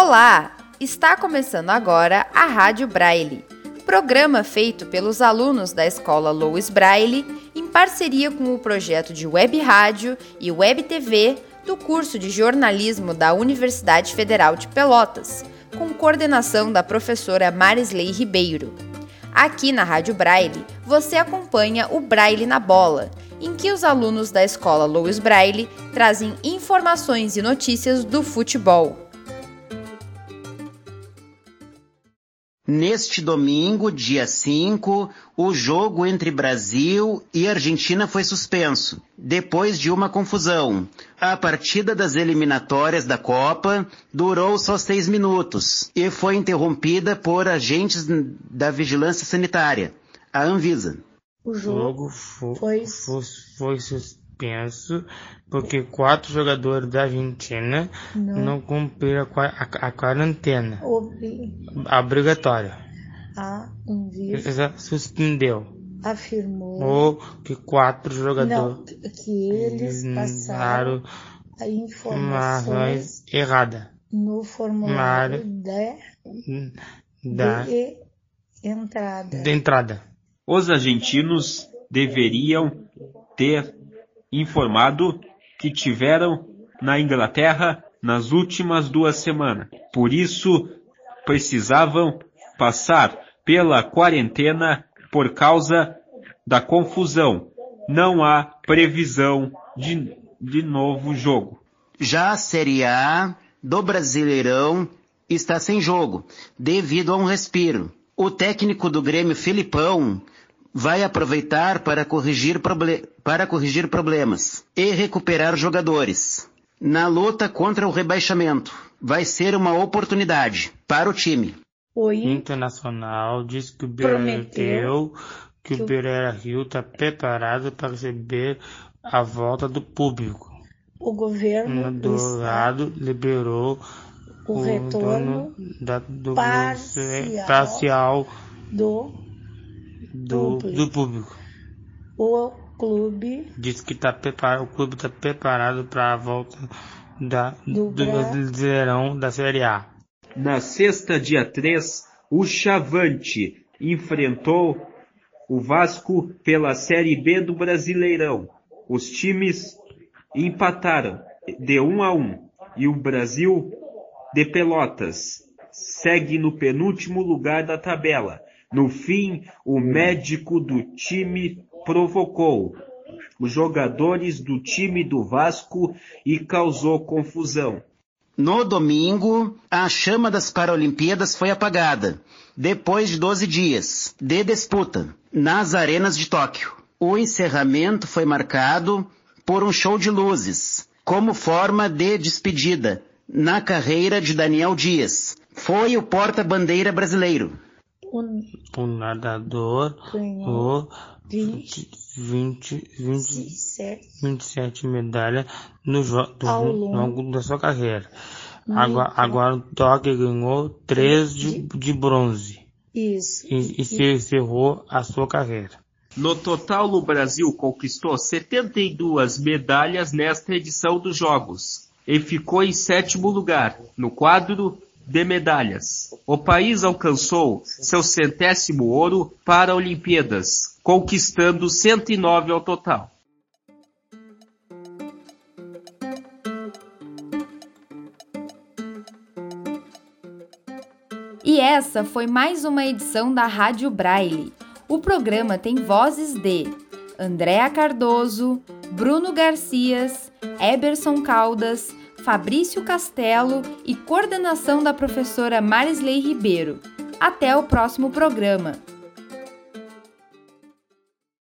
Olá! Está começando agora a Rádio Braille, programa feito pelos alunos da Escola Louis Braille em parceria com o projeto de Web Rádio e Web TV do curso de jornalismo da Universidade Federal de Pelotas, com coordenação da professora Marisley Ribeiro. Aqui na Rádio Braille, você acompanha o Braille na Bola, em que os alunos da escola Louis Braille trazem informações e notícias do futebol. Neste domingo, dia 5, o jogo entre Brasil e Argentina foi suspenso, depois de uma confusão. A partida das eliminatórias da Copa durou só seis minutos e foi interrompida por agentes da vigilância sanitária, a Anvisa. O jogo foi, foi, foi suspenso porque quatro jogadores da Argentina não, não cumpriram a, a, a quarentena obrigatória. A Anvisa suspendeu. Afirmou Ou que quatro jogadores não, que eles passaram a informações erradas no formulário de, da, de entrada. De entrada. Os argentinos deveriam ter informado que tiveram na Inglaterra nas últimas duas semanas. Por isso, precisavam passar pela quarentena por causa da confusão. Não há previsão de, de novo jogo. Já a Série A do Brasileirão está sem jogo, devido a um respiro. O técnico do Grêmio, Filipão, vai aproveitar para corrigir, para corrigir problemas e recuperar jogadores. Na luta contra o rebaixamento, vai ser uma oportunidade para o time. O Internacional diz que o prometeu que o Beira Rio está preparado para receber a volta do público. O governo do lado liberou o, o retorno da, do parcial, parcial do do público. do público. O clube diz que tá preparado, o clube está preparado para a volta da, do, do Brasileirão da Série A. Na sexta, dia 3, o Chavante enfrentou o Vasco pela Série B do Brasileirão. Os times empataram de 1 a 1 e o Brasil de Pelotas segue no penúltimo lugar da tabela no fim, o médico do time provocou os jogadores do time do Vasco e causou confusão. No domingo, a chama das Paralimpíadas foi apagada, depois de 12 dias de disputa, nas arenas de Tóquio. O encerramento foi marcado por um show de luzes, como forma de despedida na carreira de Daniel Dias. Foi o porta-bandeira brasileiro o nadador ganhou 20, 20, 27, 27 medalhas no ao longo da sua carreira. Agora, agora o Toque ganhou 3 de, de bronze. Isso. E, e se encerrou a sua carreira. No total, o Brasil conquistou 72 medalhas nesta edição dos Jogos e ficou em sétimo lugar no quadro de medalhas. O país alcançou seu centésimo ouro para Olimpíadas, conquistando 109 ao total. E essa foi mais uma edição da Rádio Braille. O programa tem vozes de Andréa Cardoso, Bruno Garcias, Eberson Caldas, Fabrício Castelo e coordenação da professora Marisley Ribeiro. Até o próximo programa!